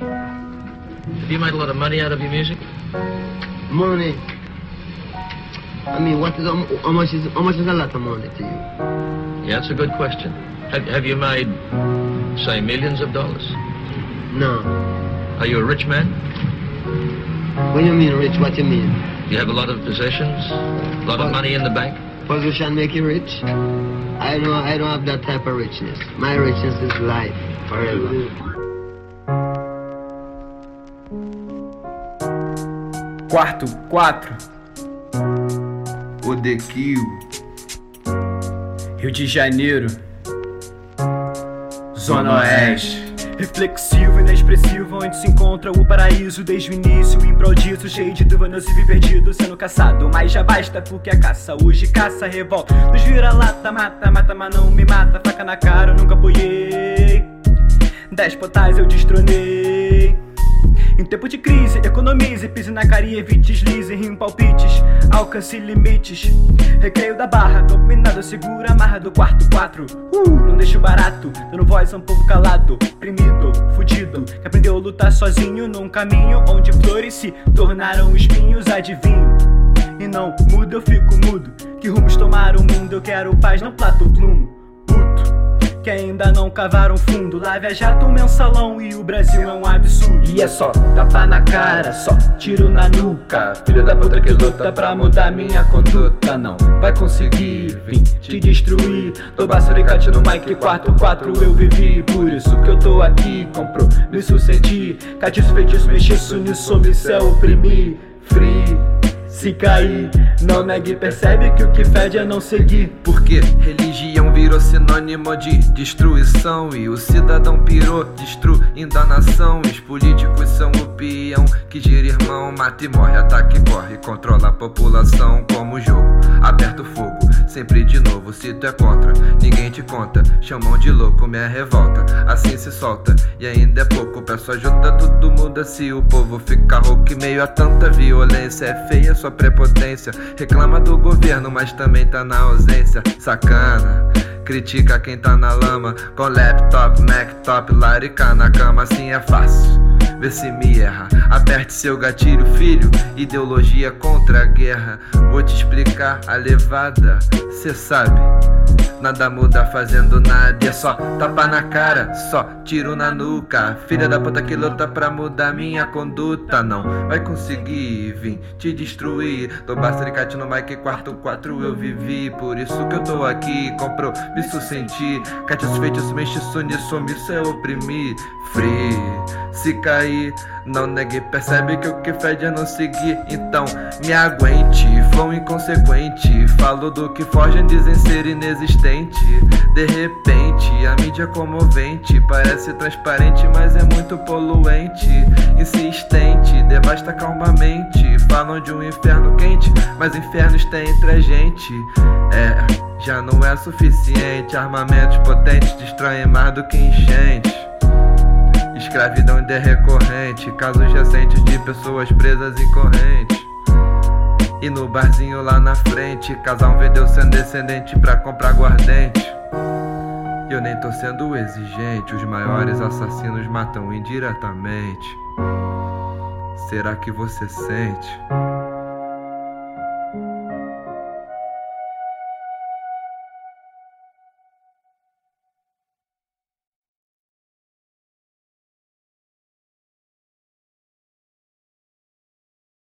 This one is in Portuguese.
Have you made a lot of money out of your music? Money. I mean, what is how much is how much is a lot of money to you? Yeah, that's a good question. Have, have you made, say, millions of dollars? No. Are you a rich man? When you mean rich, what do you mean? You have a lot of possessions? A lot of money in the bank? Position make you rich? I don't I don't have that type of richness. My richness is life forever. Quarto 4 Odequio, Rio de Janeiro. Zona Oeste. Reflexivo, inexpressivo, onde se encontra o paraíso Desde o início, em prol disso, cheio de dúvidas e perdido Sendo caçado, mas já basta porque a caça hoje caça, revolta. Nos vira-lata, mata, mata, mas não me mata Faca na cara, eu nunca apoiei. Despotais eu destronei em tempo de crise, economize, pise na e evite deslize, rime palpites, alcance limites. Recreio da barra, dominado, segura a marra do quarto 4. Uh, não deixo barato, dando voz a um povo calado, oprimido, fudido, que aprendeu a lutar sozinho num caminho onde flores se tornaram espinhos, adivinho. E não muda, eu fico mudo. Que rumos tomar o mundo? Eu quero paz, não plato plumo. Que ainda não cavaram fundo. Lá viajar um mensalão e o Brasil é um absurdo. E é só tapa na cara, só tiro na nuca. Filho da puta que luta pra mudar minha conduta. Não vai conseguir vir te destruir. Tô basturicate no mic, 4-4 eu vivi. Por isso que eu tô aqui, compromisso senti. Catiço, feitiço, mexiço, nisso, me céu oprimir. Free. Se cair, não negue, percebe que o que fede é não seguir. porque religião virou sinônimo de destruição e o cidadão pirou, destruindo a nação. Os políticos são o peão que gira irmão, mata e morre, ataca e corre, controla a população como jogo. Aperta o fogo, sempre de novo, se tu é contra, ninguém te conta. Chamam de louco, minha revolta, assim se solta e ainda é pouco. Peço ajuda, tudo muda se o povo fica rouco e meio a tanta violência. É feia sua prepotência, reclama do governo, mas também tá na ausência. Sacana. Critica quem tá na lama Com laptop, Mac larica na cama Assim é fácil, vê se me erra. Aperte seu gatilho, filho. Ideologia contra a guerra. Vou te explicar a levada. Cê sabe Nada muda fazendo nada, é só tapa na cara, só tiro na nuca. Filha da puta que luta pra mudar minha conduta, não vai conseguir vir te destruir. Tô bastaricate no mic, quarto 4 eu vivi, por isso que eu tô aqui. Compromisso senti, catiço, feitiço, mexiço, nisso, omisso é oprimir. Free, se cair, não negue, percebe que o que fede é não seguir. Então me aguente, vão inconsequente. Falo do que fogem, dizem ser inexistente. De repente, a mídia é comovente. Parece transparente, mas é muito poluente. Insistente, devasta calmamente. Falam de um inferno quente, mas infernos tem entre a gente. É, já não é suficiente. Armamentos potentes destroem mais do que enchentes. Escravidão ainda é recorrente, casos recentes de pessoas presas em corrente. E no barzinho lá na frente, casal vendeu sendo descendente pra comprar aguardente. E eu nem tô sendo exigente, os maiores assassinos matam indiretamente. Será que você sente?